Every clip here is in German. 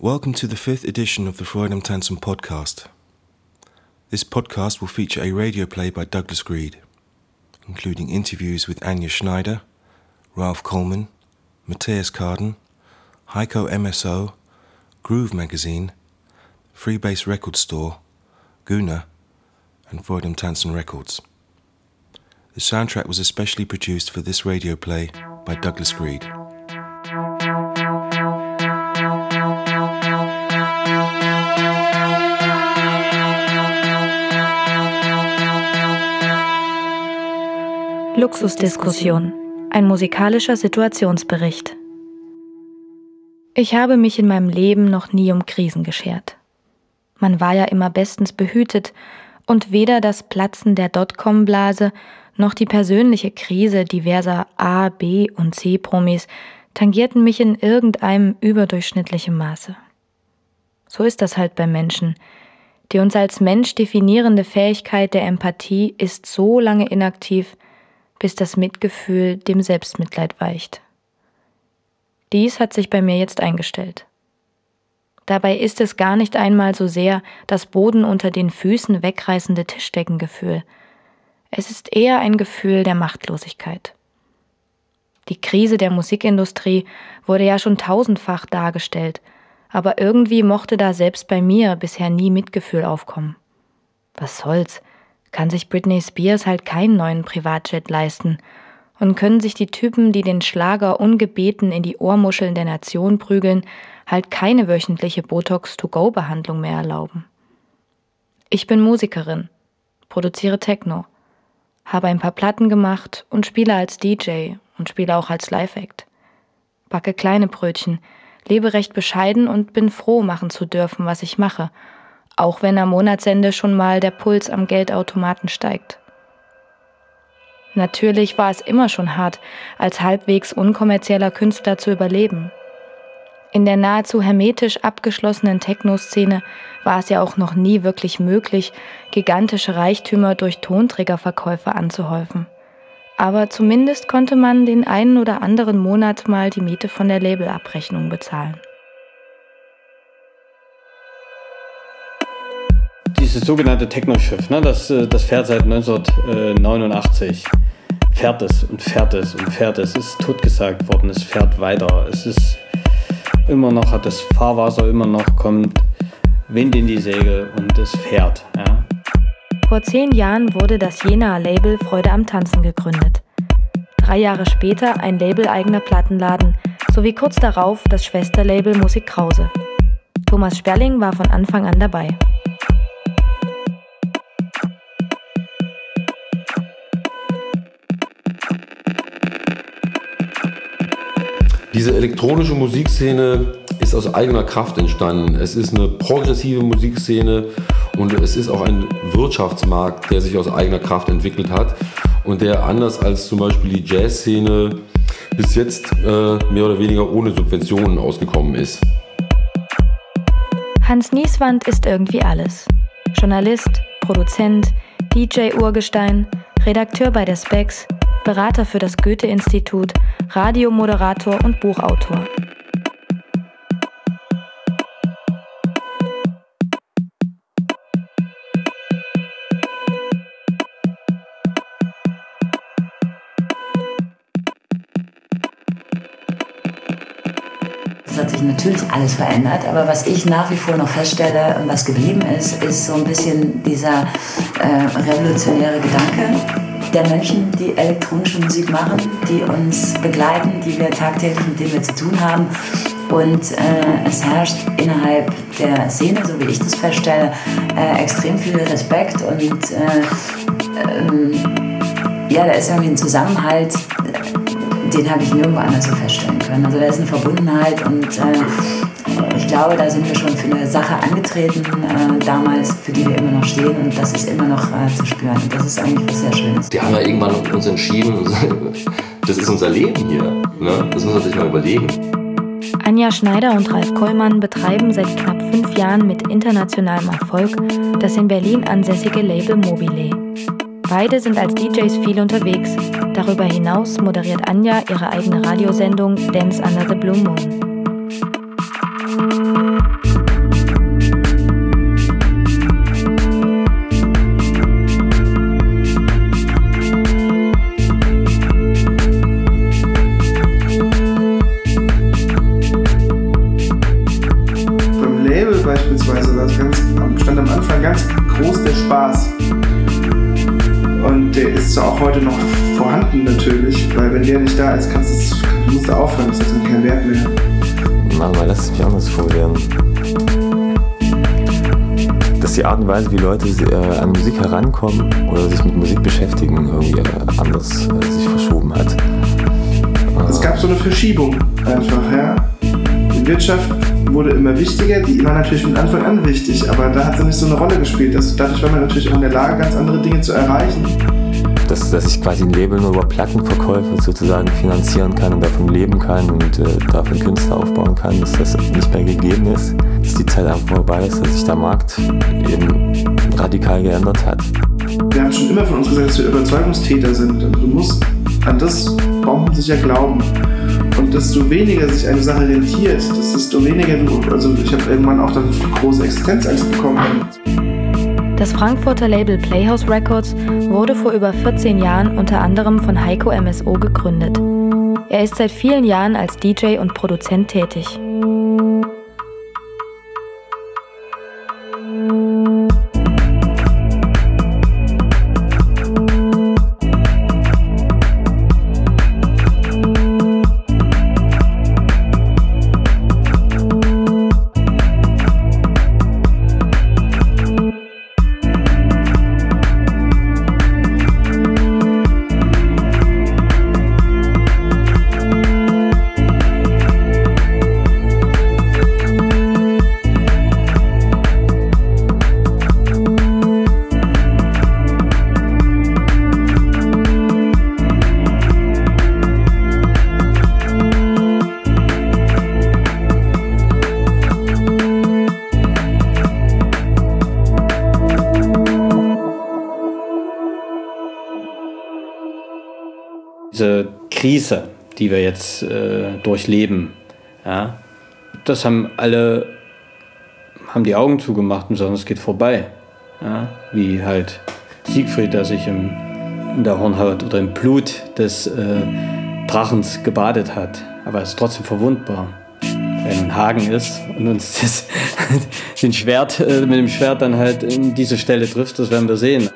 Welcome to the fifth edition of the Freud am Tanzen podcast. This podcast will feature a radio play by Douglas Greed, including interviews with Anya Schneider, Ralph Coleman, Matthias Carden, Heiko MSO, Groove Magazine, Freebase Record Store, Guna, and Freud am Tanzen Records. The soundtrack was especially produced for this radio play by Douglas Greed. Luxusdiskussion. Ein musikalischer Situationsbericht. Ich habe mich in meinem Leben noch nie um Krisen geschert. Man war ja immer bestens behütet und weder das Platzen der Dotcom-Blase noch die persönliche Krise diverser A, B und C-Promis tangierten mich in irgendeinem überdurchschnittlichen Maße. So ist das halt bei Menschen. Die uns als Mensch definierende Fähigkeit der Empathie ist so lange inaktiv, bis das Mitgefühl dem Selbstmitleid weicht. Dies hat sich bei mir jetzt eingestellt. Dabei ist es gar nicht einmal so sehr das Boden unter den Füßen wegreißende Tischdeckengefühl. Es ist eher ein Gefühl der Machtlosigkeit. Die Krise der Musikindustrie wurde ja schon tausendfach dargestellt, aber irgendwie mochte da selbst bei mir bisher nie Mitgefühl aufkommen. Was soll's? Kann sich Britney Spears halt keinen neuen Privatjet leisten und können sich die Typen, die den Schlager ungebeten in die Ohrmuscheln der Nation prügeln, halt keine wöchentliche Botox-to-go-Behandlung mehr erlauben. Ich bin Musikerin, produziere Techno, habe ein paar Platten gemacht und spiele als DJ und spiele auch als Live-Act. Backe kleine Brötchen, lebe recht bescheiden und bin froh, machen zu dürfen, was ich mache auch wenn am Monatsende schon mal der Puls am Geldautomaten steigt. Natürlich war es immer schon hart, als halbwegs unkommerzieller Künstler zu überleben. In der nahezu hermetisch abgeschlossenen Techno-Szene war es ja auch noch nie wirklich möglich, gigantische Reichtümer durch Tonträgerverkäufe anzuhäufen. Aber zumindest konnte man den einen oder anderen Monat mal die Miete von der Labelabrechnung bezahlen. Dieses sogenannte Techno-Schiff, ne, das, äh, das fährt seit 1989. Fährt es und fährt es und fährt es. Es ist totgesagt worden, es fährt weiter. Es ist immer noch, hat das Fahrwasser immer noch, kommt Wind in die Segel und es fährt. Ja. Vor zehn Jahren wurde das Jena-Label Freude am Tanzen gegründet. Drei Jahre später ein Label-eigener Plattenladen sowie kurz darauf das Schwesterlabel Musik Krause. Thomas Sperling war von Anfang an dabei. Diese elektronische Musikszene ist aus eigener Kraft entstanden. Es ist eine progressive Musikszene und es ist auch ein Wirtschaftsmarkt, der sich aus eigener Kraft entwickelt hat und der anders als zum Beispiel die Jazzszene bis jetzt äh, mehr oder weniger ohne Subventionen ausgekommen ist. Hans Nieswand ist irgendwie alles. Journalist, Produzent, DJ-Urgestein, Redakteur bei der Specs, Berater für das Goethe-Institut, Radiomoderator und Buchautor. Es hat sich natürlich alles verändert, aber was ich nach wie vor noch feststelle und was geblieben ist, ist so ein bisschen dieser äh, revolutionäre Gedanke der Menschen, die elektronische Musik machen, die uns begleiten, die wir tagtäglich mit denen wir zu tun haben. Und äh, es herrscht innerhalb der Szene, so wie ich das feststelle, äh, extrem viel Respekt und äh, ähm, ja, da ist irgendwie ein Zusammenhalt, den habe ich nirgendwo anders so feststellen können. Also da ist eine Verbundenheit und äh, ich glaube, da sind wir schon für eine Sache angetreten, äh, damals, für die wir immer noch stehen und das ist immer noch äh, zu spüren. Und das ist eigentlich was sehr Schönes. Die haben ja irgendwann uns entschieden, das ist unser Leben hier. Ne? Das muss man sich mal überlegen. Anja Schneider und Ralf Kollmann betreiben seit knapp fünf Jahren mit internationalem Erfolg das in Berlin ansässige Label Mobile. Beide sind als DJs viel unterwegs. Darüber hinaus moderiert Anja ihre eigene Radiosendung Dance Under the Blue Moon. Art und Weise, wie Leute äh, an Musik herankommen oder sich mit Musik beschäftigen, irgendwie äh, anders äh, sich verschoben hat. Es gab so eine Verschiebung einfach, ja. Die Wirtschaft wurde immer wichtiger, die war natürlich von Anfang an wichtig, aber da hat sie nicht so eine Rolle gespielt. Das, dadurch war man natürlich auch in der Lage, ganz andere Dinge zu erreichen. Dass, dass ich quasi ein Label nur über Plattenverkäufe sozusagen finanzieren kann und davon leben kann und äh, davon Künstler aufbauen kann, dass das nicht mehr gegeben ist, dass die Zeit einfach vorbei ist, dass sich der Markt eben radikal geändert hat. Wir haben schon immer von uns gesagt, dass wir Überzeugungstäter sind. Und du musst an das baumsicher glauben. Und desto weniger sich eine Sache rentiert, desto weniger du. Also, ich habe irgendwann auch dann große Existenzangst bekommen. Das Frankfurter Label Playhouse Records wurde vor über 14 Jahren unter anderem von Heiko MSO gegründet. Er ist seit vielen Jahren als DJ und Produzent tätig. Krise, die wir jetzt äh, durchleben, ja, das haben alle haben die Augen zugemacht und sagen, es geht vorbei. Ja, wie halt Siegfried, der sich im, in der Hornhaut oder im Blut des äh, Drachens gebadet hat. Aber er ist trotzdem verwundbar. Wenn Hagen ist und uns das, den Schwert, äh, mit dem Schwert dann halt in diese Stelle trifft, das werden wir sehen.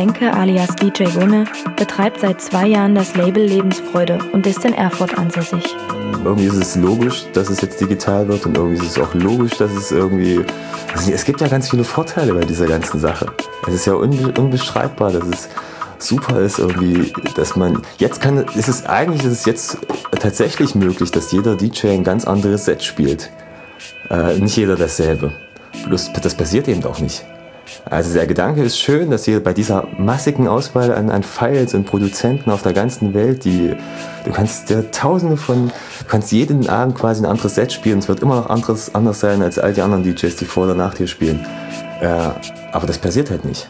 Lenke alias DJ Gunne betreibt seit zwei Jahren das Label Lebensfreude und ist in Erfurt ansässig. Irgendwie ist es logisch, dass es jetzt digital wird und irgendwie ist es auch logisch, dass es irgendwie... Es gibt ja ganz viele Vorteile bei dieser ganzen Sache. Es ist ja unbeschreibbar, dass es super ist irgendwie, dass man jetzt kann, ist es eigentlich ist es jetzt tatsächlich möglich, dass jeder DJ ein ganz anderes Set spielt. Äh, nicht jeder dasselbe. Bloß das passiert eben auch nicht. Also der Gedanke ist schön, dass hier bei dieser massigen Auswahl an, an Files und Produzenten auf der ganzen Welt, die du kannst ja tausende von, du kannst jeden Abend quasi ein anderes Set spielen. Es wird immer noch anderes, anders sein als all die anderen DJs, die vor oder nach dir spielen. Äh, aber das passiert halt nicht.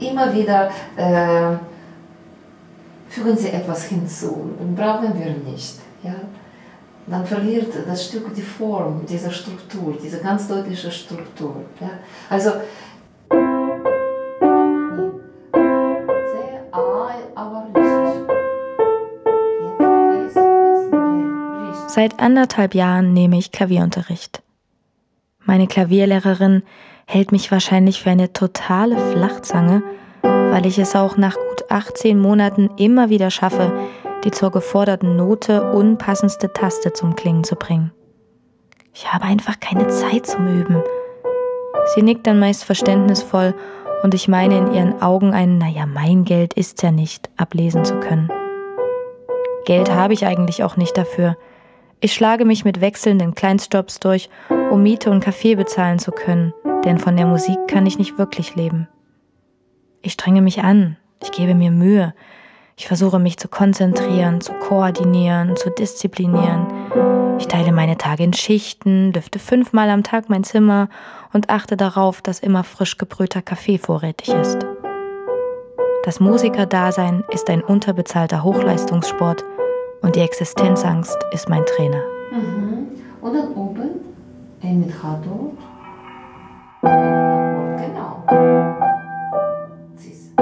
Immer wieder äh, fügen sie etwas hinzu und brauchen wir nicht. Dann verliert das Stück die Form dieser Struktur, diese ganz deutliche Struktur. Ja? Also Seit anderthalb Jahren nehme ich Klavierunterricht. Meine Klavierlehrerin hält mich wahrscheinlich für eine totale Flachzange, weil ich es auch nach gut 18 Monaten immer wieder schaffe, die zur geforderten Note unpassendste Taste zum Klingen zu bringen. Ich habe einfach keine Zeit zum Üben. Sie nickt dann meist verständnisvoll und ich meine in ihren Augen ein Naja, mein Geld ist ja nicht ablesen zu können. Geld habe ich eigentlich auch nicht dafür. Ich schlage mich mit wechselnden Kleinstjobs durch, um Miete und Kaffee bezahlen zu können, denn von der Musik kann ich nicht wirklich leben. Ich strenge mich an, ich gebe mir Mühe, ich versuche mich zu konzentrieren, zu koordinieren, zu disziplinieren. Ich teile meine Tage in Schichten, lüfte fünfmal am Tag mein Zimmer und achte darauf, dass immer frisch gebrühter Kaffee vorrätig ist. Das Musikerdasein ist ein unterbezahlter Hochleistungssport und die Existenzangst ist mein Trainer. Mhm. Und dann oben ein mit Radl. Genau. Siehst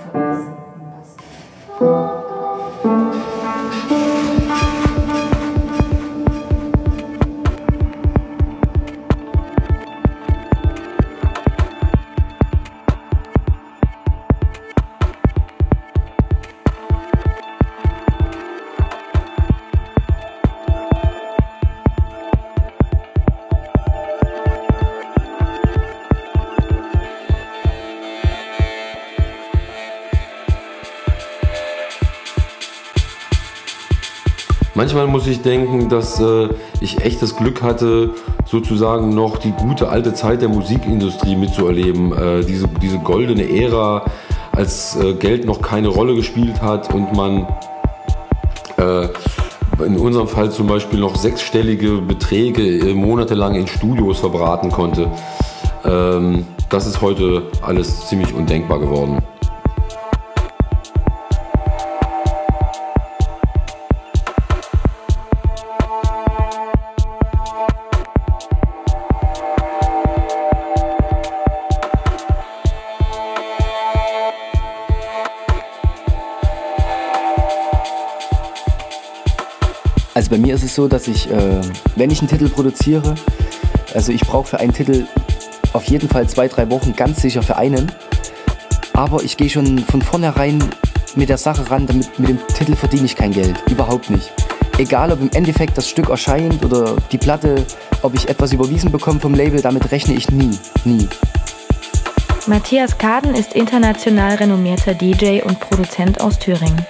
vergessen, Manchmal muss ich denken, dass äh, ich echt das Glück hatte, sozusagen noch die gute alte Zeit der Musikindustrie mitzuerleben. Äh, diese, diese goldene Ära, als äh, Geld noch keine Rolle gespielt hat und man äh, in unserem Fall zum Beispiel noch sechsstellige Beträge äh, monatelang in Studios verbraten konnte. Ähm, das ist heute alles ziemlich undenkbar geworden. Also bei mir ist es so, dass ich, äh, wenn ich einen Titel produziere, also ich brauche für einen Titel auf jeden Fall zwei, drei Wochen, ganz sicher für einen. Aber ich gehe schon von vornherein mit der Sache ran, damit mit dem Titel verdiene ich kein Geld. Überhaupt nicht. Egal, ob im Endeffekt das Stück erscheint oder die Platte, ob ich etwas überwiesen bekomme vom Label, damit rechne ich nie. Nie. Matthias Kaden ist international renommierter DJ und Produzent aus Thüringen.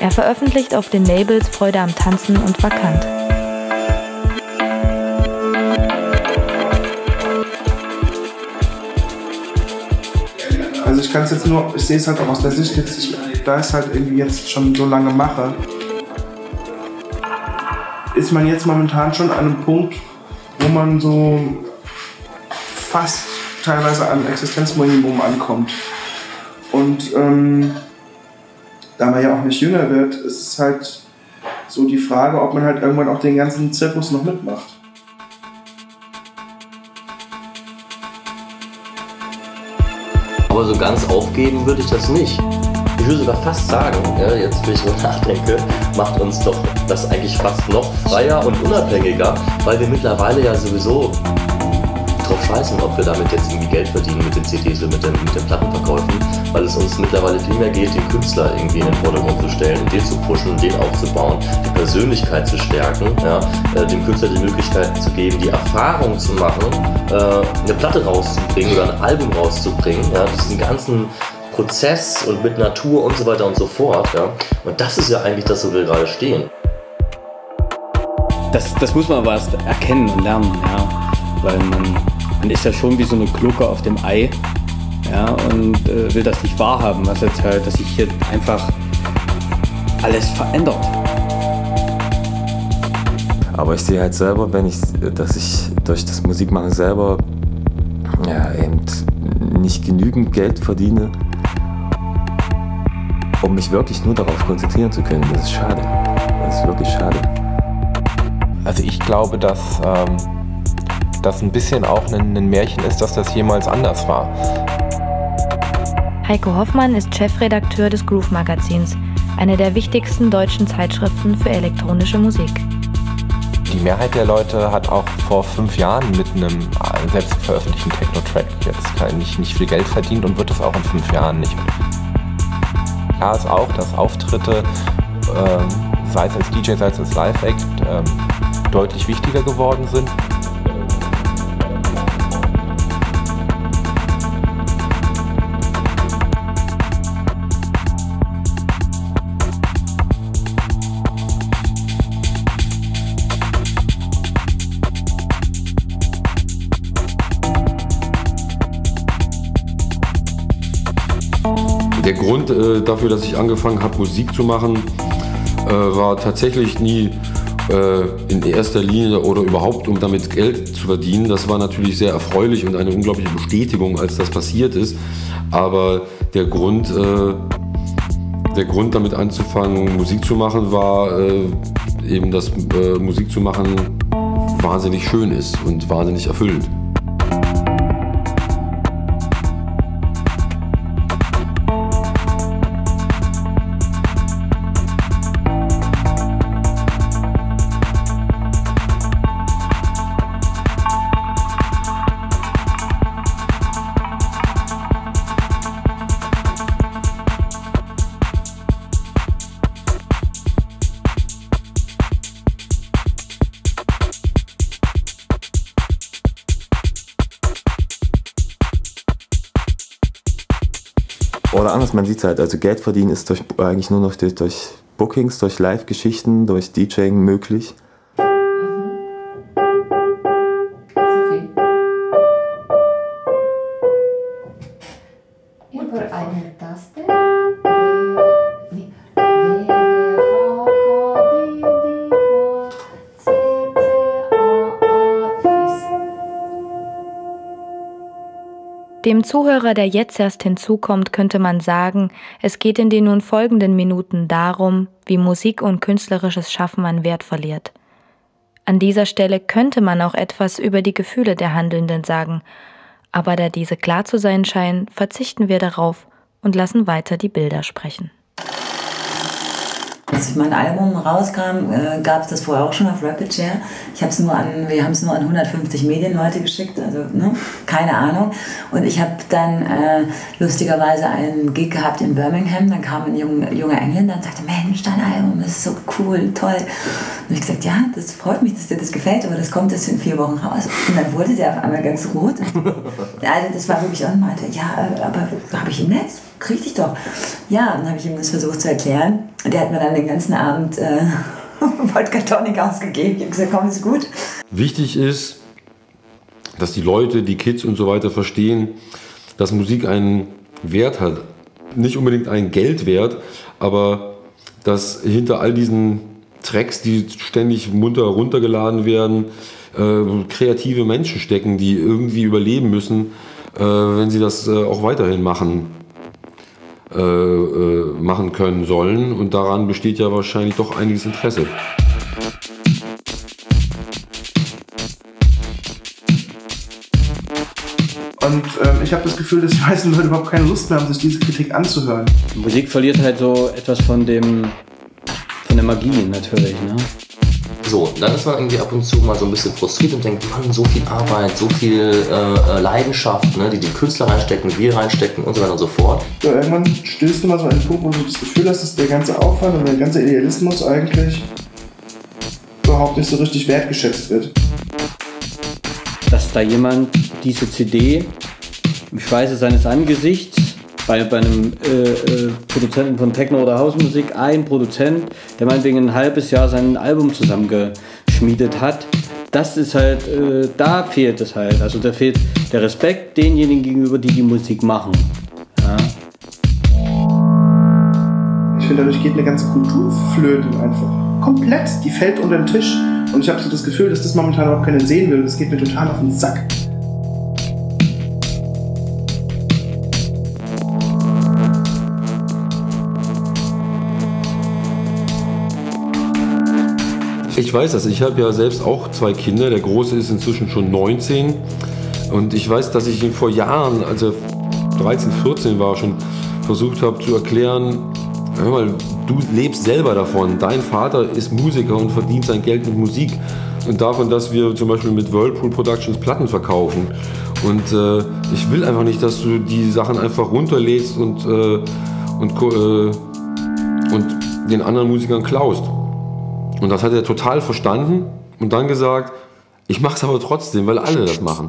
Er veröffentlicht auf den Labels Freude am Tanzen und Vakant. Also ich kann es jetzt nur, ich sehe es halt auch aus der Sicht jetzt, ich, da ich es halt irgendwie jetzt schon so lange mache, ist man jetzt momentan schon an einem Punkt, wo man so fast teilweise an Existenzminimum ankommt. Und ähm, da man ja auch nicht jünger wird, ist es halt so die Frage, ob man halt irgendwann auch den ganzen Zirkus noch mitmacht. Aber so ganz aufgeben würde ich das nicht. Ich würde sogar fast sagen, ja, jetzt wenn ich so nachdenke, macht uns doch das eigentlich fast noch freier und unabhängiger, weil wir mittlerweile ja sowieso drauf scheißen, ob wir damit jetzt irgendwie Geld verdienen mit den CDs oder mit den, mit den Plattenverkäufen, weil es uns mittlerweile viel mehr geht, den Künstler irgendwie in den Vordergrund zu stellen, den zu pushen, den aufzubauen, die Persönlichkeit zu stärken, ja, äh, dem Künstler die Möglichkeit zu geben, die Erfahrung zu machen, äh, eine Platte rauszubringen oder ein Album rauszubringen, ja, diesen ganzen Prozess und mit Natur und so weiter und so fort. Ja. Und das ist ja eigentlich das, wo wir gerade stehen. Das, das muss man aber erst erkennen und lernen, ja. Weil man, man ist ja schon wie so eine Glucke auf dem Ei ja, und äh, will das nicht wahrhaben, was jetzt halt, dass sich hier einfach alles verändert. Aber ich sehe halt selber, wenn ich, dass ich durch das Musikmachen selber ja, eben nicht genügend Geld verdiene, um mich wirklich nur darauf konzentrieren zu können. Das ist schade. Das ist wirklich schade. Also ich glaube, dass ähm, das ein bisschen auch ein, ein Märchen ist, dass das jemals anders war. Heiko Hoffmann ist Chefredakteur des Groove Magazins, einer der wichtigsten deutschen Zeitschriften für elektronische Musik. Die Mehrheit der Leute hat auch vor fünf Jahren mit einem selbst veröffentlichten Techno-Track jetzt nicht, nicht viel Geld verdient und wird es auch in fünf Jahren nicht mehr. Klar ist auch, dass Auftritte, ähm, sei es als DJ, sei es als Live-Act, ähm, deutlich wichtiger geworden sind. Grund äh, dafür, dass ich angefangen habe, Musik zu machen, äh, war tatsächlich nie äh, in erster Linie oder überhaupt, um damit Geld zu verdienen. Das war natürlich sehr erfreulich und eine unglaubliche Bestätigung, als das passiert ist. Aber der Grund, äh, der Grund damit anzufangen, Musik zu machen, war äh, eben, dass Musik zu machen wahnsinnig schön ist und wahnsinnig erfüllend. Oder anders, man sieht es halt, also Geld verdienen ist durch, eigentlich nur noch durch, durch Bookings, durch Live-Geschichten, durch DJing möglich. Dem Zuhörer, der jetzt erst hinzukommt, könnte man sagen, es geht in den nun folgenden Minuten darum, wie Musik und künstlerisches Schaffen an Wert verliert. An dieser Stelle könnte man auch etwas über die Gefühle der Handelnden sagen, aber da diese klar zu sein scheinen, verzichten wir darauf und lassen weiter die Bilder sprechen. Als mein Album rauskam, äh, gab es das vorher auch schon auf Rapid Share. Ich hab's nur an, wir haben es nur an 150 Medienleute geschickt, also ne, keine Ahnung. Und ich habe dann äh, lustigerweise einen Gig gehabt in Birmingham. Dann kam ein junger, junger Engländer und sagte, Mensch, dein Album ist so cool, toll. Und ich gesagt, ja, das freut mich, dass dir das gefällt, aber das kommt jetzt in vier Wochen raus. Und dann wurde der auf einmal ganz rot. Also das war wirklich und meinte, ja, aber habe ich im Netz? Krieg ich doch. Ja, dann habe ich ihm das versucht zu erklären. Der hat mir dann den ganzen Abend äh, Wodka Tonic ausgegeben. Ich habe gesagt, komm, ist gut. Wichtig ist, dass die Leute, die Kids und so weiter verstehen, dass Musik einen Wert hat. Nicht unbedingt einen Geldwert, aber dass hinter all diesen Tracks, die ständig munter runtergeladen werden, äh, kreative Menschen stecken, die irgendwie überleben müssen, äh, wenn sie das äh, auch weiterhin machen, äh, äh, machen können sollen. Und daran besteht ja wahrscheinlich doch einiges Interesse. Und ähm, ich habe das Gefühl, dass die meisten Leute überhaupt keine Lust mehr haben, sich diese Kritik anzuhören. Musik verliert halt so etwas von dem von der Magie natürlich, ne? So, dann ist man irgendwie ab und zu mal so ein bisschen frustriert und denkt, Mann, so viel Arbeit, so viel äh, Leidenschaft, ne, die die Künstler reinstecken, wir reinstecken und so weiter und so fort. Ja, irgendwann stößt du mal so an den Punkt, wo du das Gefühl hast, dass der ganze Aufwand und der ganze Idealismus eigentlich überhaupt nicht so richtig wertgeschätzt wird. Dass da jemand diese CD, ich weiß es seines Angesichts, bei, bei einem äh, äh, Produzenten von Techno oder Hausmusik, ein Produzent, der meinetwegen ein halbes Jahr sein Album zusammengeschmiedet hat, das ist halt, äh, da fehlt es halt. Also da fehlt der Respekt denjenigen gegenüber, die die Musik machen. Ja. Ich finde, dadurch geht eine ganze Kultur flöten einfach. Komplett. Die fällt unter den Tisch. Und ich habe so das Gefühl, dass das momentan überhaupt keinen sehen will. Das geht mir total auf den Sack. Ich weiß das. Ich habe ja selbst auch zwei Kinder. Der Große ist inzwischen schon 19. Und ich weiß, dass ich ihn vor Jahren, als er 13, 14 war, schon versucht habe zu erklären, hör mal, du lebst selber davon. Dein Vater ist Musiker und verdient sein Geld mit Musik. Und davon, dass wir zum Beispiel mit Whirlpool Productions Platten verkaufen. Und äh, ich will einfach nicht, dass du die Sachen einfach runterlädst und, äh, und, äh, und den anderen Musikern klaust. Und das hat er total verstanden und dann gesagt, ich mache es aber trotzdem, weil alle das machen.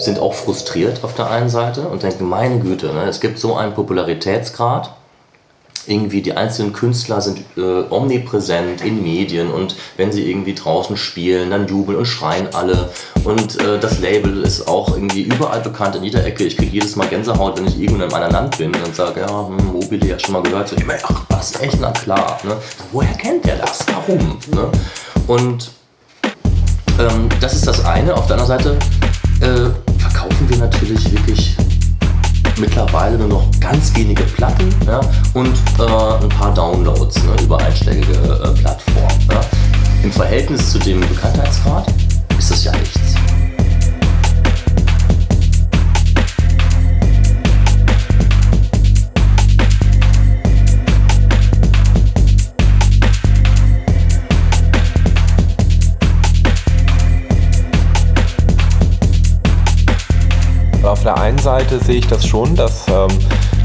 Sind auch frustriert auf der einen Seite und denken, meine Güte, ne, es gibt so einen Popularitätsgrad irgendwie die einzelnen Künstler sind äh, omnipräsent in Medien und wenn sie irgendwie draußen spielen, dann jubeln und schreien alle. Und äh, das Label ist auch irgendwie überall bekannt in jeder Ecke. Ich kriege jedes Mal Gänsehaut, wenn ich irgendwo in meinem Land bin und sage, ja, hm, Mobile ja schon mal gehört. So, ich meine, ach, was, echt, na klar. Ne? Woher kennt der das? Warum? Ne? Und ähm, das ist das eine. Auf der anderen Seite äh, verkaufen wir natürlich wirklich mittlerweile nur noch ganz wenige Platten ja, und äh, ein paar Downloads ne, über einschlägige äh, Plattformen. Ja. Im Verhältnis zu dem Bekanntheitsgrad ist das ja nichts. Seite sehe ich das schon, dass ähm,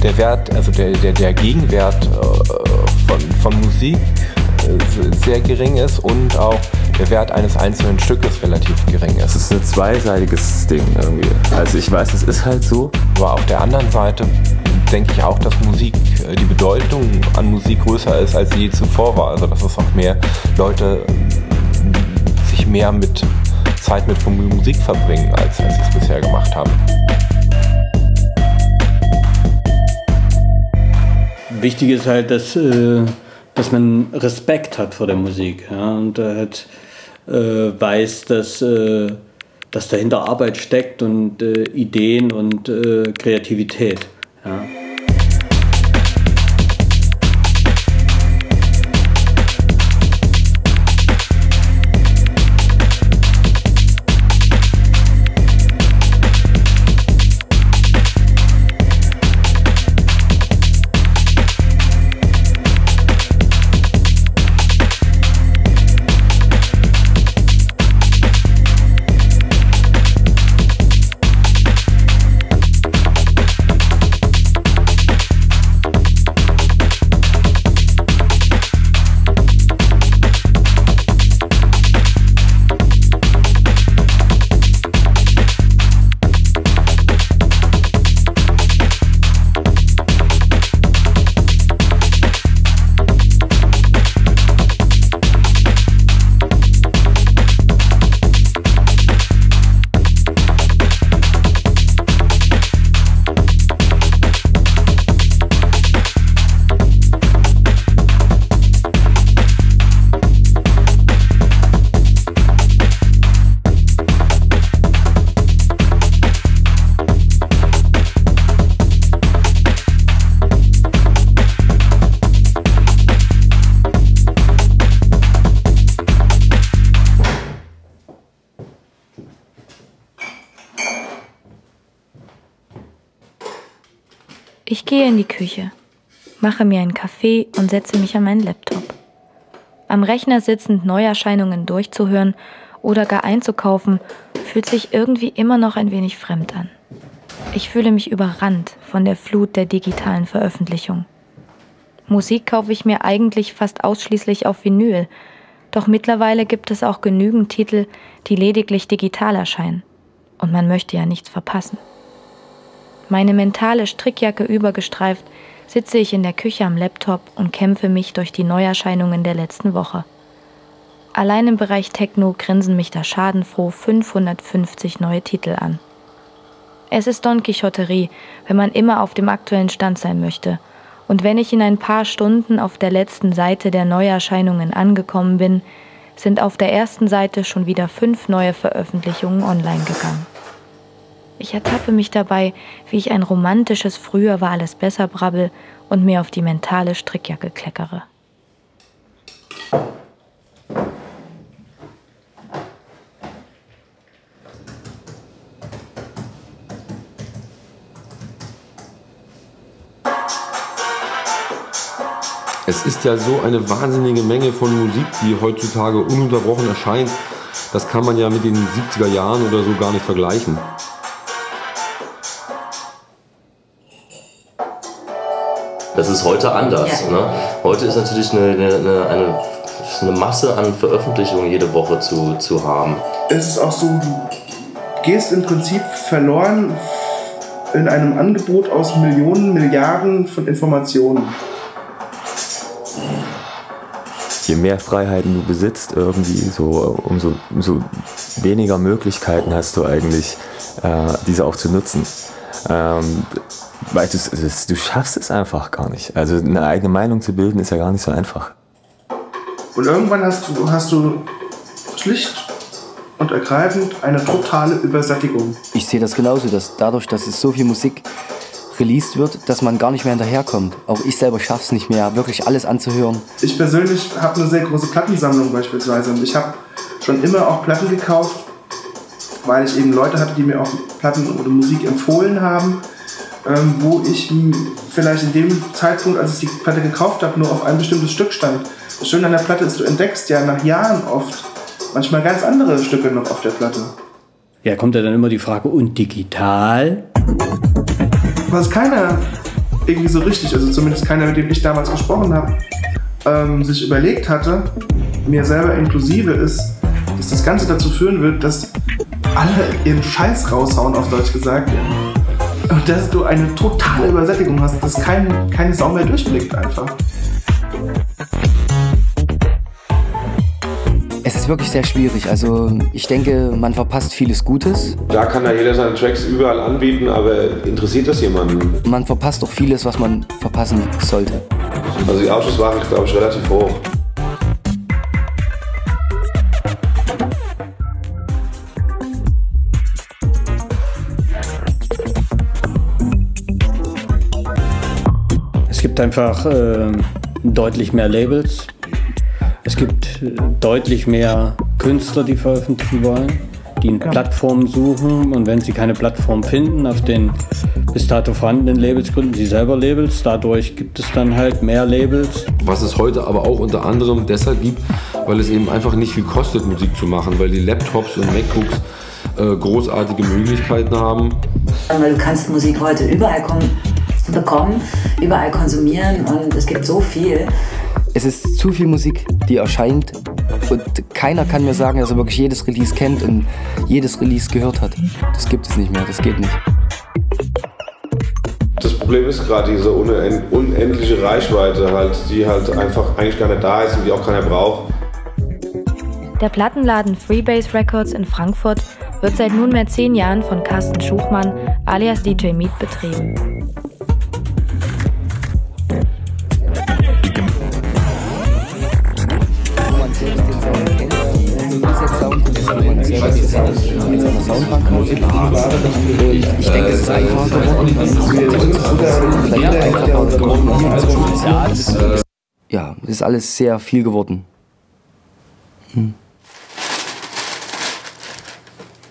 der Wert, also der, der, der Gegenwert äh, von, von Musik äh, sehr gering ist und auch der Wert eines einzelnen Stückes relativ gering ist. Es ist ein zweiseitiges Ding irgendwie. Also ich weiß, es ist halt so. Aber auf der anderen Seite denke ich auch, dass Musik, äh, die Bedeutung an Musik größer ist, als sie je zuvor war. Also dass es auch mehr Leute sich mehr mit Zeit mit Musik verbringen, als, als sie es bisher gemacht haben. Wichtig ist halt, dass, äh, dass man Respekt hat vor der Musik ja, und halt, äh, weiß, dass, äh, dass dahinter Arbeit steckt und äh, Ideen und äh, Kreativität. Ja. Gehe in die Küche, mache mir einen Kaffee und setze mich an meinen Laptop. Am Rechner sitzend Neuerscheinungen durchzuhören oder gar einzukaufen, fühlt sich irgendwie immer noch ein wenig fremd an. Ich fühle mich überrannt von der Flut der digitalen Veröffentlichung. Musik kaufe ich mir eigentlich fast ausschließlich auf Vinyl, doch mittlerweile gibt es auch genügend Titel, die lediglich digital erscheinen. Und man möchte ja nichts verpassen. Meine mentale Strickjacke übergestreift, sitze ich in der Küche am Laptop und kämpfe mich durch die Neuerscheinungen der letzten Woche. Allein im Bereich Techno grinsen mich da schadenfroh 550 neue Titel an. Es ist Don Quixoterie, wenn man immer auf dem aktuellen Stand sein möchte. Und wenn ich in ein paar Stunden auf der letzten Seite der Neuerscheinungen angekommen bin, sind auf der ersten Seite schon wieder fünf neue Veröffentlichungen online gegangen. Ich ertappe mich dabei, wie ich ein romantisches Früher war alles besser brabbel und mir auf die mentale Strickjacke kleckere. Es ist ja so eine wahnsinnige Menge von Musik, die heutzutage ununterbrochen erscheint. Das kann man ja mit den 70er Jahren oder so gar nicht vergleichen. Das ist heute anders. Ja. Ne? Heute ist natürlich eine, eine, eine, eine, Masse an Veröffentlichungen jede Woche zu, zu haben. Es ist auch so, du gehst im Prinzip verloren in einem Angebot aus Millionen, Milliarden von Informationen. Je mehr Freiheiten du besitzt, irgendwie, so, umso, umso weniger Möglichkeiten hast du eigentlich, äh, diese auch zu nutzen. Ähm, weil du, du schaffst es einfach gar nicht. Also eine eigene Meinung zu bilden, ist ja gar nicht so einfach. Und irgendwann hast du, hast du schlicht und ergreifend eine totale Übersättigung. Ich sehe das genauso, dass dadurch, dass es so viel Musik released wird, dass man gar nicht mehr hinterherkommt. Auch ich selber schaffe es nicht mehr, wirklich alles anzuhören. Ich persönlich habe eine sehr große Plattensammlung beispielsweise und ich habe schon immer auch Platten gekauft, weil ich eben Leute hatte, die mir auch Platten oder Musik empfohlen haben, ähm, wo ich vielleicht in dem Zeitpunkt, als ich die Platte gekauft habe, nur auf ein bestimmtes Stück stand. Das Schöne an der Platte ist, du entdeckst ja nach Jahren oft manchmal ganz andere Stücke noch auf der Platte. Ja, kommt ja dann immer die Frage, und digital? Was keiner irgendwie so richtig, also zumindest keiner, mit dem ich damals gesprochen habe, ähm, sich überlegt hatte, mir selber inklusive ist, dass das Ganze dazu führen wird, dass alle ihren Scheiß raushauen, auf Deutsch gesagt. Und dass du eine totale Übersättigung hast, dass kein, keine Sau mehr durchblickt einfach. Es ist wirklich sehr schwierig. Also ich denke, man verpasst vieles Gutes. Da kann ja jeder seine Tracks überall anbieten, aber interessiert das jemanden? Man verpasst auch vieles, was man verpassen sollte. Also die Ausschussware ist, glaube ich, relativ hoch. Gibt einfach äh, deutlich mehr Labels. Es gibt äh, deutlich mehr Künstler, die veröffentlichen wollen, die eine Plattform suchen und wenn sie keine Plattform finden, auf den bis dato vorhandenen Labels gründen sie selber Labels. Dadurch gibt es dann halt mehr Labels. Was es heute aber auch unter anderem deshalb gibt, weil es eben einfach nicht viel kostet, Musik zu machen, weil die Laptops und MacBooks äh, großartige Möglichkeiten haben. Weil du kannst Musik heute überall bekommen, überall konsumieren und es gibt so viel. Es ist zu viel Musik, die erscheint und keiner kann mir sagen, dass er wirklich jedes Release kennt und jedes Release gehört hat. Das gibt es nicht mehr, das geht nicht. Das Problem ist gerade diese unendliche Reichweite, halt, die halt einfach eigentlich gar nicht da ist und die auch keiner braucht. Der Plattenladen Freebase Records in Frankfurt wird seit nunmehr zehn Jahren von Carsten Schuchmann alias DJ Meat betrieben. Und ich denke, es ist einfacher geworden. Vielleicht einfacher geworden. Ja, es ist alles sehr viel geworden. Hm.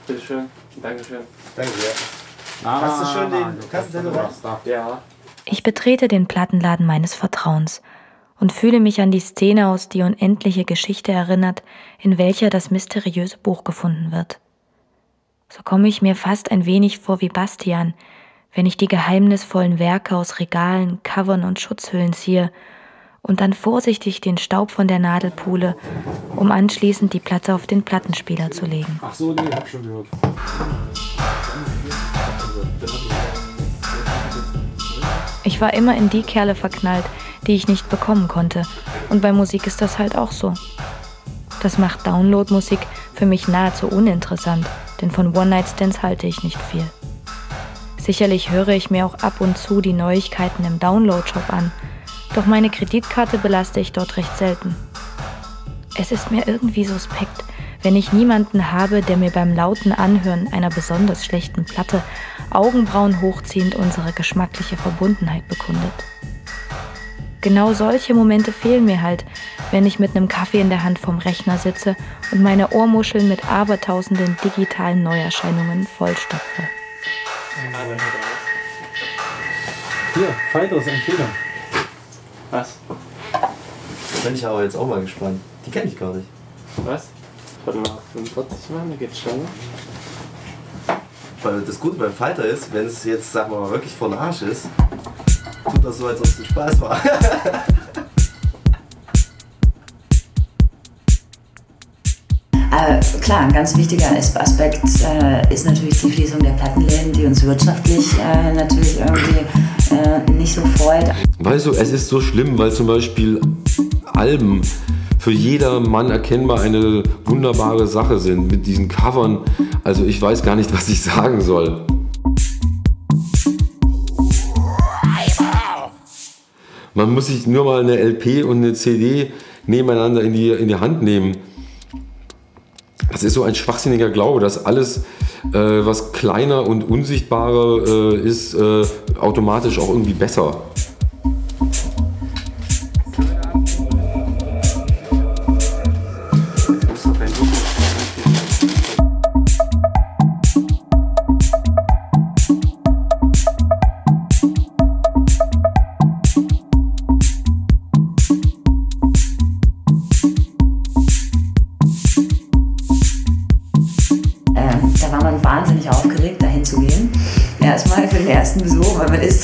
Bitteschön. Dankeschön. Danke sehr. Hast du schön den Kassenzettel raus? Ja. Ich betrete den Plattenladen meines Vertrauens und fühle mich an die Szene aus Die unendliche Geschichte erinnert, in welcher das mysteriöse Buch gefunden wird. So komme ich mir fast ein wenig vor wie Bastian, wenn ich die geheimnisvollen Werke aus Regalen, Covern und Schutzhüllen ziehe und dann vorsichtig den Staub von der Nadel pule, um anschließend die Platte auf den Plattenspieler zu legen. Ach so, nee, hab schon gehört. War immer in die Kerle verknallt, die ich nicht bekommen konnte. Und bei Musik ist das halt auch so. Das macht Download-Musik für mich nahezu uninteressant, denn von One-Night-Stands halte ich nicht viel. Sicherlich höre ich mir auch ab und zu die Neuigkeiten im Download-Shop an, doch meine Kreditkarte belaste ich dort recht selten. Es ist mir irgendwie suspekt, wenn ich niemanden habe, der mir beim lauten Anhören einer besonders schlechten Platte Augenbrauen hochziehend unsere geschmackliche Verbundenheit bekundet. Genau solche Momente fehlen mir halt, wenn ich mit einem Kaffee in der Hand vorm Rechner sitze und meine Ohrmuscheln mit abertausenden digitalen Neuerscheinungen vollstopfe. Hier, Fighters Empfehlung. Was? Da bin ich aber jetzt auch mal gespannt. Die kenne ich gar nicht. Was? Warte mal, 45 machen, da geht's schneller. Weil das Gute beim Fighter ist, wenn es jetzt, sagen wir mal, wirklich vor den Arsch ist, tut das so, als ob es ein Spaß war. Aber klar, ein ganz wichtiger Aspekt äh, ist natürlich die Schließung der Plattenläden, die uns wirtschaftlich äh, natürlich irgendwie äh, nicht so freut. Weißt du, es ist so schlimm, weil zum Beispiel Alben für jedermann erkennbar eine wunderbare Sache sind mit diesen Covern. Also ich weiß gar nicht, was ich sagen soll. Man muss sich nur mal eine LP und eine CD nebeneinander in die, in die Hand nehmen. Das ist so ein schwachsinniger Glaube, dass alles, äh, was kleiner und unsichtbarer äh, ist, äh, automatisch auch irgendwie besser.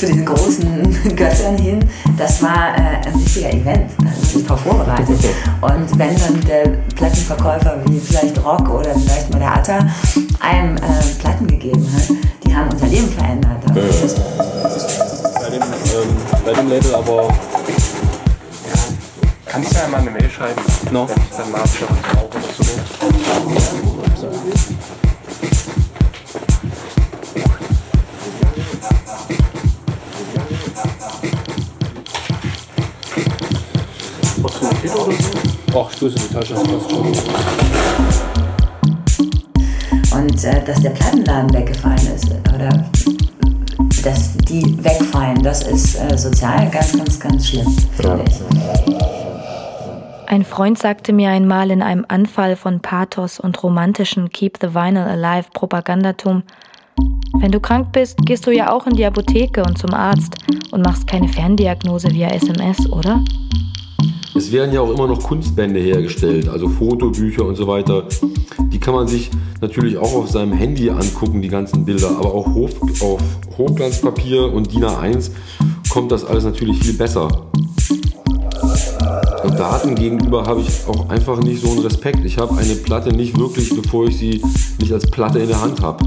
Zu diesen großen Göttern hin, das war äh, ein wichtiger Event. Da hat sich darauf vorbereitet. Und wenn dann der Plattenverkäufer wie vielleicht Rock oder vielleicht mal der Atta einem äh, Platten gegeben hat, die haben unser Leben verändert. Ja. Bei, dem, ähm, bei dem Label aber ja, kannst du ja mal eine Mail schreiben, no. wenn ich dann mal brauche oder so. Ach, ich in die Tasche, das passt schon. Und äh, dass der Plattenladen weggefallen ist, oder dass die wegfallen, das ist äh, sozial ganz, ganz, ganz schlimm, finde ich. Ein Freund sagte mir einmal in einem Anfall von Pathos und romantischen Keep the Vinyl Alive Propagandatum, wenn du krank bist, gehst du ja auch in die Apotheke und zum Arzt und machst keine Ferndiagnose via SMS, oder? Es werden ja auch immer noch Kunstbände hergestellt, also Fotobücher und so weiter. Die kann man sich natürlich auch auf seinem Handy angucken, die ganzen Bilder, aber auch auf Hochglanzpapier und DIN A1 kommt das alles natürlich viel besser. Und Daten gegenüber habe ich auch einfach nicht so einen Respekt. Ich habe eine Platte nicht wirklich, bevor ich sie nicht als Platte in der Hand habe.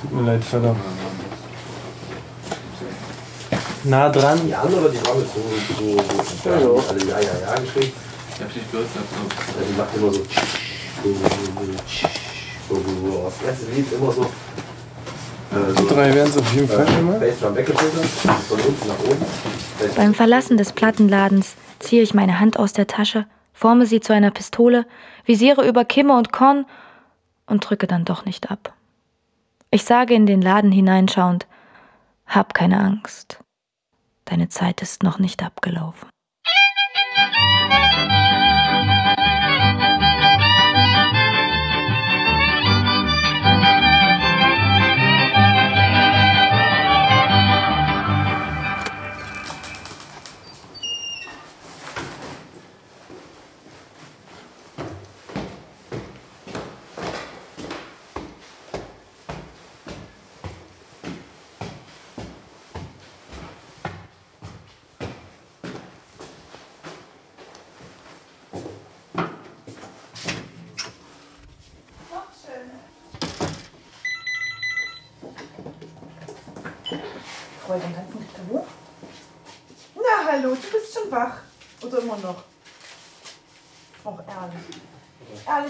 Tut mir leid, Vater. Nah dran. Die andere, die war mit so, so, so, ja, so. alle ja, ja, ja geschrieben. Ich hab nicht gehört, so. Ja, die macht immer so. Das ganze Lied immer so. Die drei werden es auf jeden Fall immer. Beim Verlassen des Plattenladens ziehe ich meine Hand aus der Tasche, forme sie zu einer Pistole, visiere über Kimme und Korn und drücke dann doch nicht ab. Ich sage in den Laden hineinschauend, hab keine Angst. Deine Zeit ist noch nicht abgelaufen.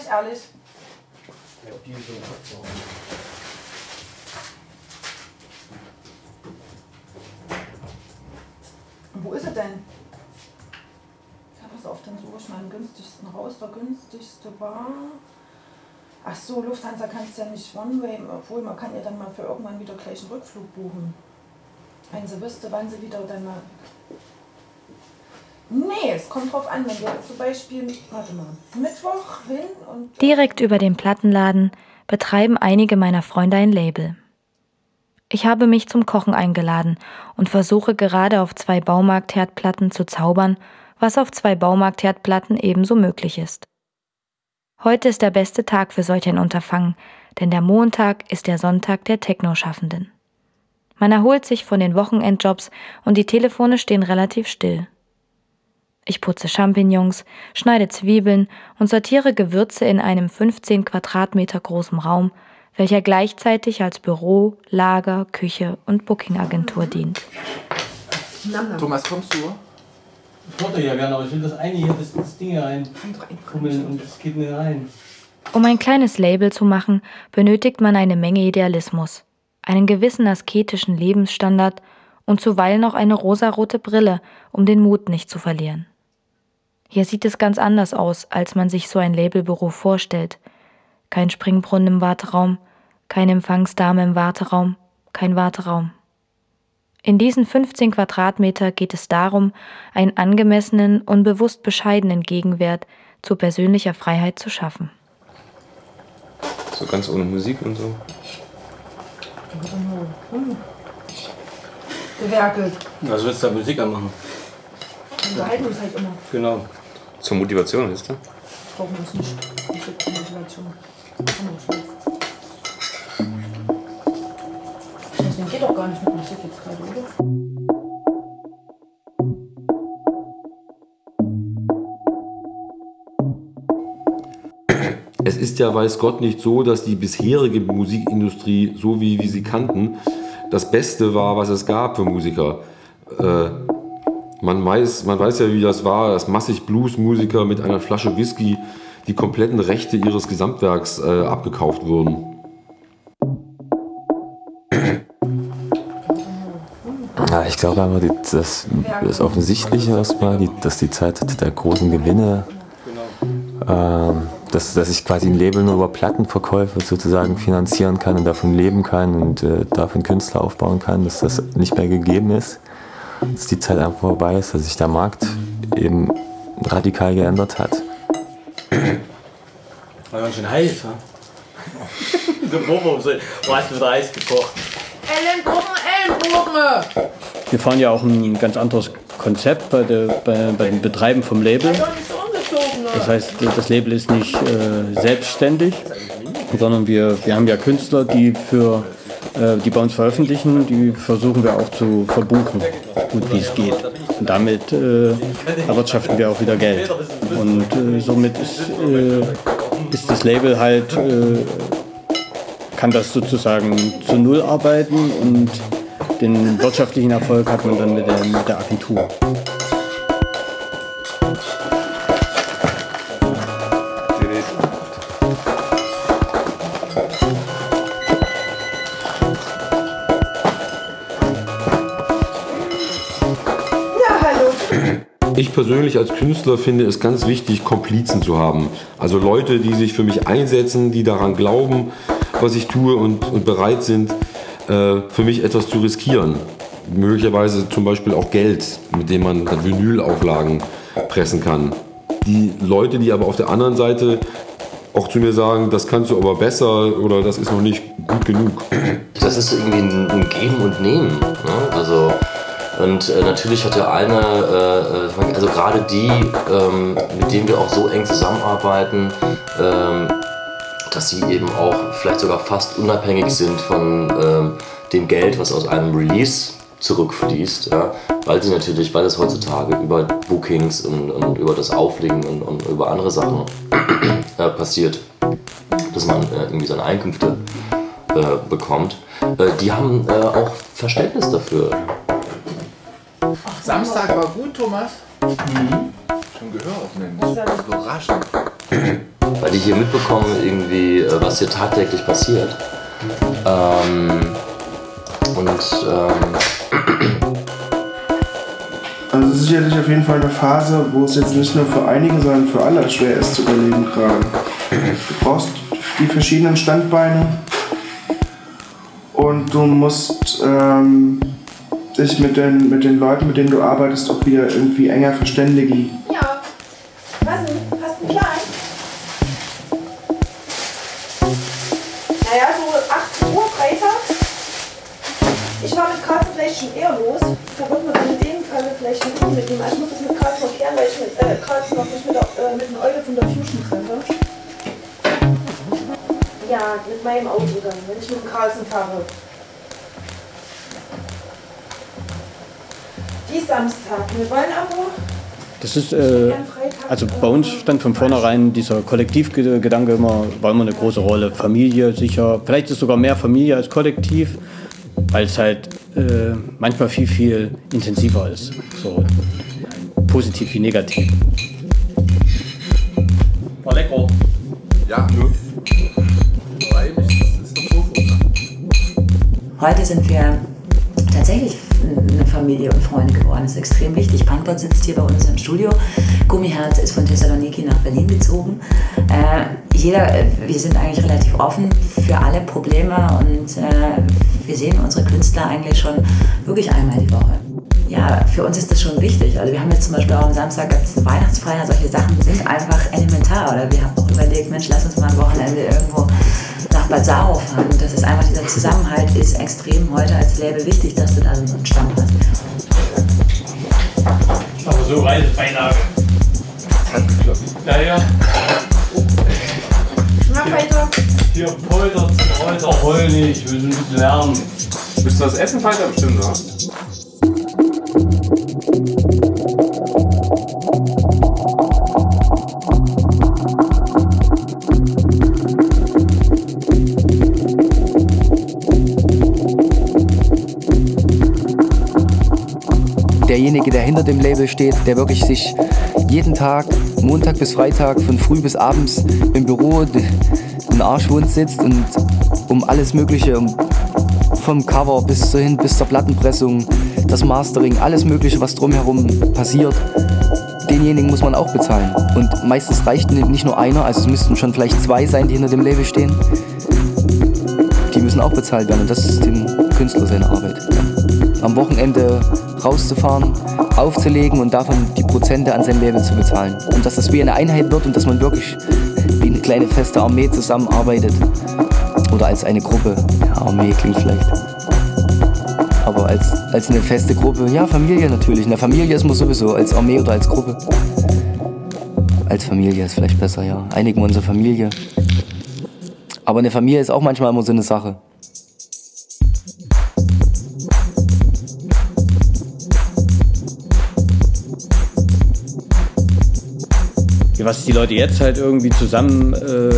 Ehrlich. Wo ist er denn? Ja, pass auf, dann suche ich mal den günstigsten raus. Der günstigste war. Ach so, Lufthansa kannst du ja nicht One-Way, obwohl man kann ja dann mal für irgendwann wieder gleich einen Rückflug buchen. Wenn sie wüsste, wann sie wieder dann mal Nee, es kommt drauf an, wenn du zum Beispiel, warte mal, Mittwoch hin und. Direkt über dem Plattenladen betreiben einige meiner Freunde ein Label. Ich habe mich zum Kochen eingeladen und versuche gerade auf zwei Baumarktherdplatten zu zaubern, was auf zwei Baumarktherdplatten ebenso möglich ist. Heute ist der beste Tag für solch ein Unterfangen, denn der Montag ist der Sonntag der Techno-Schaffenden. Man erholt sich von den Wochenendjobs und die Telefone stehen relativ still. Ich putze Champignons, schneide Zwiebeln und sortiere Gewürze in einem 15 Quadratmeter großen Raum, welcher gleichzeitig als Büro, Lager, Küche und Bookingagentur dient. Thomas, kommst du? Ich wollte ja gerne, aber ich will das eine hier, das, das Ding hier rein kummeln und das geht nicht rein. Um ein kleines Label zu machen, benötigt man eine Menge Idealismus, einen gewissen asketischen Lebensstandard und zuweilen auch eine rosarote Brille, um den Mut nicht zu verlieren. Hier sieht es ganz anders aus, als man sich so ein Labelbüro vorstellt. Kein Springbrunnen im Warteraum, keine Empfangsdame im Warteraum, kein Warteraum. In diesen 15 Quadratmeter geht es darum, einen angemessenen und bewusst bescheidenen Gegenwert zu persönlicher Freiheit zu schaffen. So ganz ohne Musik und so. Gewerkelt. Also willst du da Musik anmachen? Unterhalten uns halt immer. Genau. Zur Motivation, ist das? Brauchen wir uns nicht. Motivation. Deswegen geht doch gar nicht mit Es ist ja, weiß Gott, nicht so, dass die bisherige Musikindustrie, so wie wir sie kannten, das Beste war, was es gab für Musiker. Äh, man, weiß, man weiß ja, wie das war, dass massig Bluesmusiker mit einer Flasche Whisky die kompletten Rechte ihres Gesamtwerks äh, abgekauft wurden. Ja, ich glaube aber, die, das, das Offensichtliche erstmal, die, dass die Zeit der großen Gewinne, ähm, dass, dass ich quasi ein Label nur über Plattenverkäufe sozusagen finanzieren kann und davon leben kann und äh, davon Künstler aufbauen kann, dass das nicht mehr gegeben ist. Dass die Zeit einfach vorbei ist, dass sich der Markt eben radikal geändert hat. War ganz schön heiß, ha? Der Bobo, du wieder Eis gekocht. Ellenbogen, Ellenbogen! Wir fahren ja auch ein ganz anderes Konzept bei, der, bei, bei dem Betreiben vom Label. Das heißt, das Label ist nicht äh, selbstständig, sondern wir, wir haben ja Künstler, die, für, äh, die bei uns veröffentlichen, die versuchen wir auch zu verbuchen, gut wie es geht. Und damit äh, erwirtschaften wir auch wieder Geld. Und äh, somit ist, äh, ist das Label halt, äh, kann das sozusagen zu Null arbeiten und den wirtschaftlichen Erfolg hat man dann mit der, mit der Agentur. Persönlich als Künstler finde es ganz wichtig, Komplizen zu haben. Also Leute, die sich für mich einsetzen, die daran glauben, was ich tue und, und bereit sind, äh, für mich etwas zu riskieren. Möglicherweise zum Beispiel auch Geld, mit dem man Vinylauflagen pressen kann. Die Leute, die aber auf der anderen Seite auch zu mir sagen, das kannst du aber besser oder das ist noch nicht gut genug. Das ist irgendwie ein Geben und Nehmen. Ne? Und äh, natürlich hat der eine, äh, also gerade die, ähm, mit denen wir auch so eng zusammenarbeiten, ähm, dass sie eben auch vielleicht sogar fast unabhängig sind von ähm, dem Geld, was aus einem Release zurückfließt, ja? weil sie natürlich, weil es heutzutage über Bookings und, und über das Auflegen und, und über andere Sachen äh, passiert, dass man äh, irgendwie seine Einkünfte äh, bekommt, äh, die haben äh, auch Verständnis dafür. Samstag war gut, Thomas. Mhm. Schon gehört, Mensch. Überraschend. weil die hier mitbekommen, irgendwie, äh, was hier tagtäglich passiert. Ähm, und ähm, Also es ist sicherlich auf jeden Fall eine Phase, wo es jetzt nicht nur für einige, sondern für alle schwer ist zu überleben gerade. Du brauchst die verschiedenen Standbeine und du musst ähm, dich mit den, mit den Leuten, mit denen du arbeitest, auch wieder irgendwie enger verständigen. Ja. Was denn? Hast du einen Plan? Naja, so 18 Uhr Freitag. Ich war mit Karlsson vielleicht schon eher los. Verbunden wir dann in dem Fall vielleicht schon mit ihm. Also ich muss das mit Karlsson erklären, weil ich mit äh, Karlsson noch nicht mit, äh, mit dem Eule von der Fusion treffe. Ja, mit meinem Auto dann, wenn ich mit dem Carlsen fahre. Die Samstag. Wir wollen aber. Das ist, äh, also bei uns stand von vornherein dieser Kollektivgedanke immer, war immer eine große Rolle. Familie sicher, vielleicht ist es sogar mehr Familie als Kollektiv, weil es halt äh, manchmal viel, viel intensiver ist. So positiv wie negativ. War lecker. Ja, nur. Heute sind wir tatsächlich eine Familie und Freunde geworden. Das ist extrem wichtig. Punkbot sitzt hier bei uns im Studio. Gummiherz ist von Thessaloniki nach Berlin gezogen. Äh, jeder, wir sind eigentlich relativ offen für alle Probleme und äh, wir sehen unsere Künstler eigentlich schon wirklich einmal die Woche. Ja, für uns ist das schon wichtig. Also wir haben jetzt zum Beispiel auch am Samstag gab es eine Weihnachtsfeier. Solche Sachen sind einfach elementar. Oder wir haben auch überlegt, Mensch, lass uns mal ein Wochenende irgendwo nach Bad Saro fahren. Und das ist einfach, dieser Zusammenhalt ist extrem heute als Label wichtig, dass du da so einen Stamm hast. Aber so Reisebeilage. Hat geklappt. Ja, ja. Mach weiter. Hier poltert, poltert, heul nicht, wir müssen ein bisschen lernen. Willst du das Essen weiter bestimmen, oder? Derjenige, der hinter dem Label steht, der wirklich sich jeden Tag, Montag bis Freitag, von früh bis abends im Büro den Arschwund sitzt und um alles Mögliche, vom Cover bis hin bis zur Plattenpressung, das Mastering, alles Mögliche, was drumherum passiert, denjenigen muss man auch bezahlen. Und meistens reicht nicht nur einer, also es müssten schon vielleicht zwei sein, die hinter dem Label stehen. Die müssen auch bezahlt werden und das ist dem Künstler seine Arbeit. Am Wochenende rauszufahren, aufzulegen und davon die Prozente an sein Label zu bezahlen. Und dass das wie eine Einheit wird und dass man wirklich wie eine kleine feste Armee zusammenarbeitet. Oder als eine Gruppe. Ja, Armee klingt vielleicht. Aber als, als eine feste Gruppe, ja, Familie natürlich. In der Familie ist man sowieso, als Armee oder als Gruppe. Als Familie ist vielleicht besser, ja. Einigen wir unsere Familie. Aber eine Familie ist auch manchmal immer so eine Sache. Was die Leute jetzt halt irgendwie zusammen äh,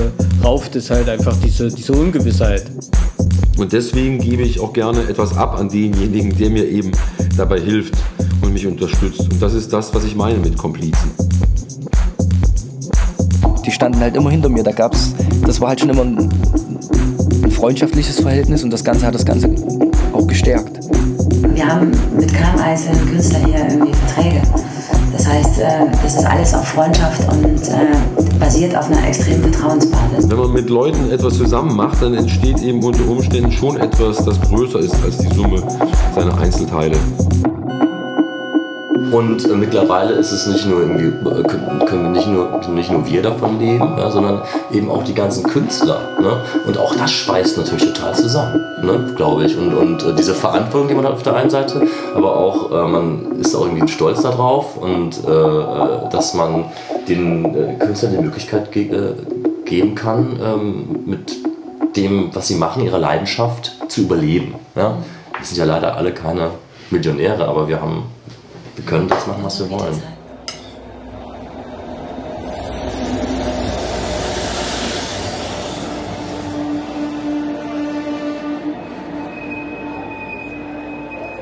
rauft, ist halt einfach diese, diese Ungewissheit. Und deswegen gebe ich auch gerne etwas ab an denjenigen, der mir eben dabei hilft und mich unterstützt. Und das ist das, was ich meine mit Komplizen. Die standen halt immer hinter mir. Da gab's, das war halt schon immer ein, ein freundschaftliches Verhältnis und das Ganze hat das Ganze auch gestärkt. Wir haben mit keinem einzelnen Künstler hier irgendwie Verträge. Das heißt, äh, das ist alles auf Freundschaft und äh, basiert auf einer extremen Vertrauensbasis. Wenn man mit Leuten etwas zusammen macht, dann entsteht eben unter Umständen schon etwas, das größer ist als die Summe seiner Einzelteile. Und äh, mittlerweile ist es nicht nur irgendwie, äh, können, nicht nur, nicht nur wir davon leben, ja, sondern eben auch die ganzen Künstler. Ne? Und auch das schweißt natürlich total zusammen, ne? glaube ich. Und, und äh, diese Verantwortung, die man hat auf der einen Seite, aber auch äh, man ist auch irgendwie stolz darauf und äh, dass man den Künstlern die Möglichkeit ge geben kann, ähm, mit dem, was sie machen, ihrer Leidenschaft zu überleben. Ja? Wir sind ja leider alle keine Millionäre, aber wir haben wir können das machen, was wir wollen.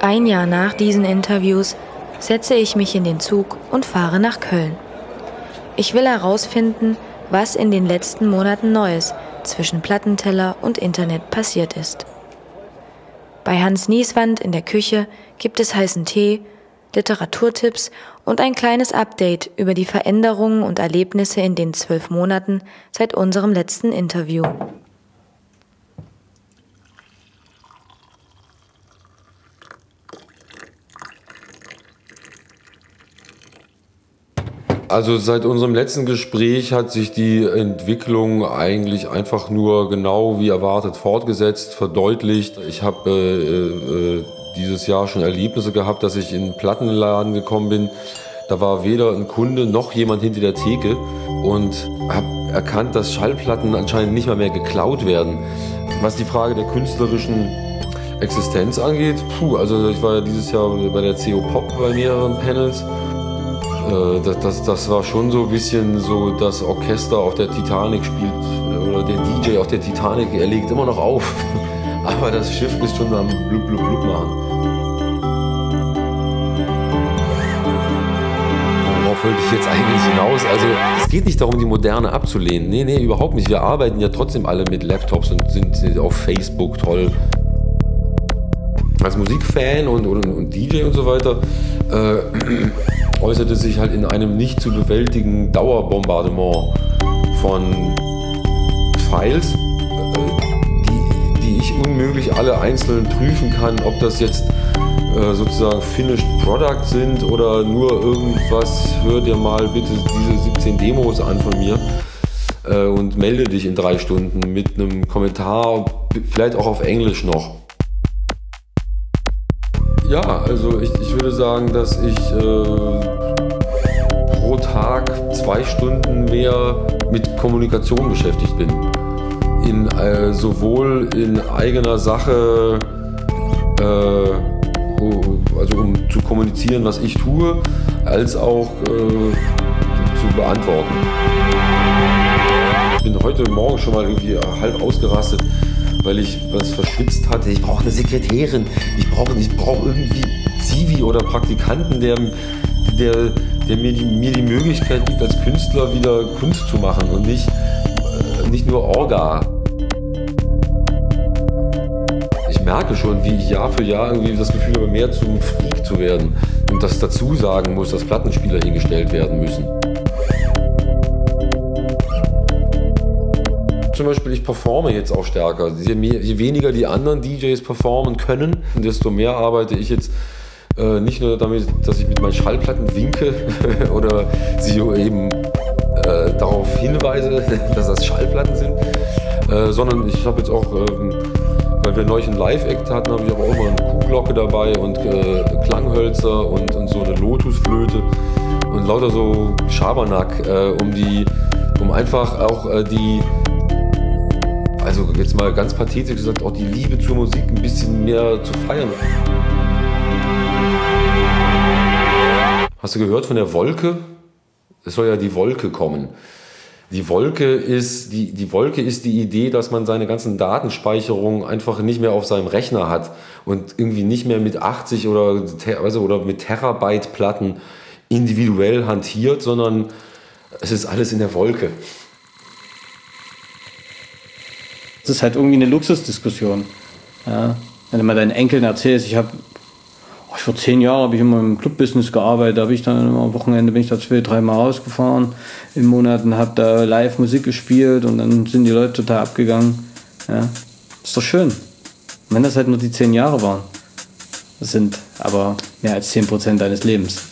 Ein Jahr nach diesen Interviews setze ich mich in den Zug und fahre nach Köln. Ich will herausfinden, was in den letzten Monaten Neues zwischen Plattenteller und Internet passiert ist. Bei Hans Nieswand in der Küche gibt es heißen Tee Literaturtipps und ein kleines Update über die Veränderungen und Erlebnisse in den zwölf Monaten seit unserem letzten Interview. Also seit unserem letzten Gespräch hat sich die Entwicklung eigentlich einfach nur genau wie erwartet fortgesetzt, verdeutlicht. Ich habe äh, äh, dieses Jahr schon Erlebnisse gehabt, dass ich in einen Plattenladen gekommen bin. Da war weder ein Kunde noch jemand hinter der Theke und habe erkannt, dass Schallplatten anscheinend nicht mal mehr geklaut werden. Was die Frage der künstlerischen Existenz angeht, puh, also ich war ja dieses Jahr bei der CO Pop bei mehreren Panels. Äh, das, das, das war schon so ein bisschen so, das Orchester auf der Titanic spielt oder der DJ auf der Titanic, er legt immer noch auf. Aber das Schiff ist schon am blub blub blub machen. Worauf wollte ich jetzt eigentlich hinaus? Also es geht nicht darum, die Moderne abzulehnen. Nee, nee, überhaupt nicht. Wir arbeiten ja trotzdem alle mit Laptops und sind auf Facebook toll als Musikfan und, und, und, DJ und so weiter äh, äußerte sich halt in einem nicht zu bewältigen Dauerbombardement von Files, ich unmöglich alle einzeln prüfen kann, ob das jetzt äh, sozusagen finished Product sind oder nur irgendwas, hör dir mal bitte diese 17 Demos an von mir äh, und melde dich in drei Stunden mit einem Kommentar, vielleicht auch auf Englisch noch. Ja, also ich, ich würde sagen, dass ich äh, pro Tag zwei Stunden mehr mit Kommunikation beschäftigt bin. In, äh, sowohl in eigener Sache, äh, also um zu kommunizieren, was ich tue, als auch äh, zu beantworten. Ich bin heute Morgen schon mal irgendwie halb ausgerastet weil ich was verschwitzt hatte. Ich brauche eine Sekretärin, ich brauche ich brauch irgendwie Zivi oder Praktikanten, der, der, der mir, die, mir die Möglichkeit gibt, als Künstler wieder Kunst zu machen und nicht, äh, nicht nur Orga. Merke schon, wie ich Jahr für Jahr irgendwie das Gefühl habe, mehr zum Freak zu werden und das dazu sagen muss, dass Plattenspieler hingestellt werden müssen. zum Beispiel, ich performe jetzt auch stärker. Je, mehr, je weniger die anderen DJs performen können, desto mehr arbeite ich jetzt äh, nicht nur damit, dass ich mit meinen Schallplatten winke oder sie eben äh, darauf hinweise, dass das Schallplatten sind, äh, sondern ich habe jetzt auch, ähm, neulich einen Live-Act hatten, habe ich aber auch immer eine Kuhglocke dabei und äh, Klanghölzer und, und, so eine Lotusflöte und lauter so Schabernack, äh, um die, um einfach auch äh, die also jetzt mal ganz pathetisch gesagt, auch die Liebe zur Musik ein bisschen mehr zu feiern. Hast du gehört von der Wolke? Es soll ja die Wolke kommen. Die Wolke ist die, die Wolke ist die Idee, dass man seine ganzen Datenspeicherungen einfach nicht mehr auf seinem Rechner hat und irgendwie nicht mehr mit 80 oder, also, oder mit Terabyte-Platten individuell hantiert, sondern es ist alles in der Wolke. Das ist halt irgendwie eine Luxusdiskussion. Ja? Wenn du mal deinen Enkeln erzählst, ich habe vor zehn Jahren habe ich immer im Clubbusiness gearbeitet, da habe ich dann am Wochenende bin ich da zwei, dreimal rausgefahren im Monat und habe da live Musik gespielt und dann sind die Leute total abgegangen. Ja? ist doch schön. wenn das halt nur die zehn Jahre waren. Das sind aber mehr als zehn Prozent deines Lebens.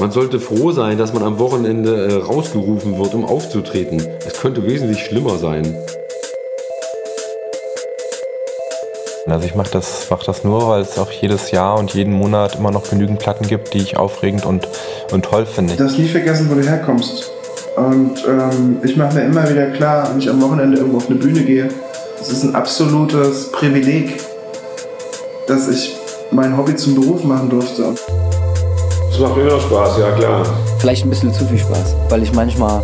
Man sollte froh sein, dass man am Wochenende äh, rausgerufen wird, um aufzutreten. Es könnte wesentlich schlimmer sein. Also ich mache das, mach das nur, weil es auch jedes Jahr und jeden Monat immer noch genügend Platten gibt, die ich aufregend und, und toll finde. Du darfst nie vergessen, wo du herkommst. Und ähm, ich mache mir immer wieder klar, wenn ich am Wochenende irgendwo auf eine Bühne gehe, es ist ein absolutes Privileg, dass ich mein Hobby zum Beruf machen durfte. Es macht immer Spaß, ja klar. Vielleicht ein bisschen zu viel Spaß, weil ich manchmal,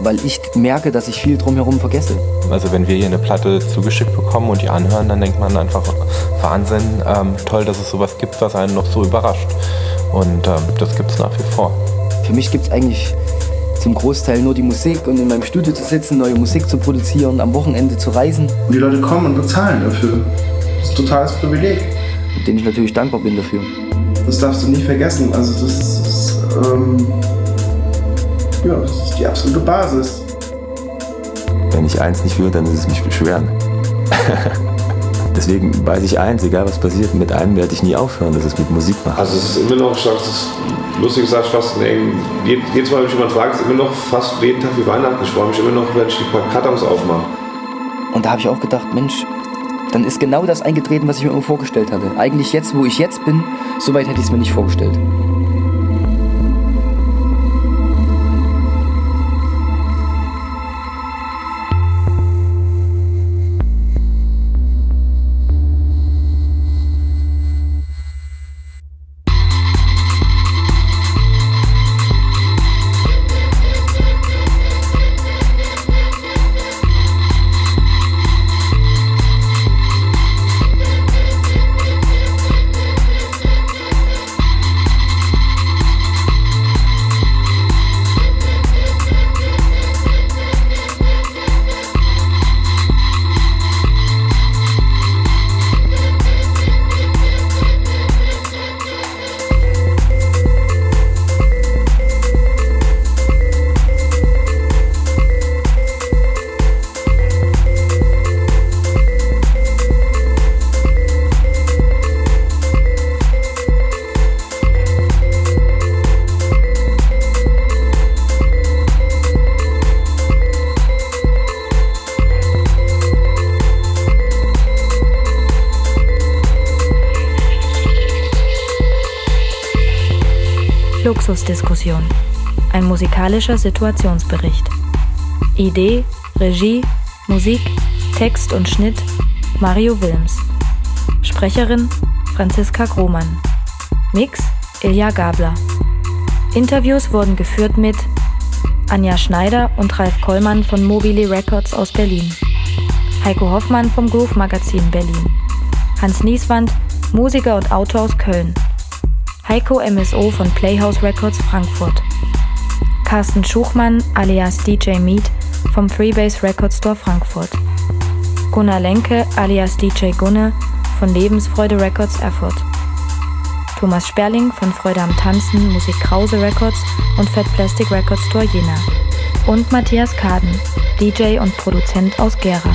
weil ich merke, dass ich viel drumherum vergesse. Also wenn wir hier eine Platte zugeschickt bekommen und die anhören, dann denkt man einfach, Wahnsinn, ähm, toll, dass es sowas gibt, was einen noch so überrascht. Und ähm, das gibt es nach wie vor. Für mich gibt es eigentlich zum Großteil nur die Musik und in meinem Studio zu sitzen, neue Musik zu produzieren, am Wochenende zu reisen. Und die Leute kommen und bezahlen dafür. Das ist ein totales Privileg. Mit dem ich natürlich dankbar bin dafür. Das darfst du nie vergessen. Also das ist, ähm, ja, das ist die absolute Basis. Wenn ich eins nicht will, dann ist es mich beschweren. deswegen weiß ich eins, egal was passiert, mit einem werde ich nie aufhören, das ist mit Musik machen. Also es ist immer noch, ich sag, das ist lustig gesagt, fast jedes Mal, wenn mich jemand fragt, ist immer noch fast jeden Tag wie Weihnachten. Ich freue mich immer noch, wenn ich die paar Kartons aufmache. Und da habe ich auch gedacht, Mensch, dann ist genau das eingetreten, was ich mir immer vorgestellt hatte. Eigentlich jetzt, wo ich jetzt bin, so weit hätte ich es mir nicht vorgestellt. Luxusdiskussion. Ein musikalischer Situationsbericht. Idee, Regie, Musik, Text und Schnitt Mario Wilms. Sprecherin Franziska Grohmann. Mix Ilja Gabler. Interviews wurden geführt mit Anja Schneider und Ralf Kollmann von Mobile Records aus Berlin. Heiko Hoffmann vom Groove Magazin Berlin. Hans Nieswand, Musiker und Autor aus Köln. Heiko MSO von Playhouse Records Frankfurt. Carsten Schuchmann alias DJ Meat vom Freebase Record Store Frankfurt. Gunnar Lenke alias DJ Gunne von Lebensfreude Records Erfurt. Thomas Sperling von Freude am Tanzen Musik Krause Records und Fat Plastic Records Store Jena. Und Matthias Kaden, DJ und Produzent aus Gera.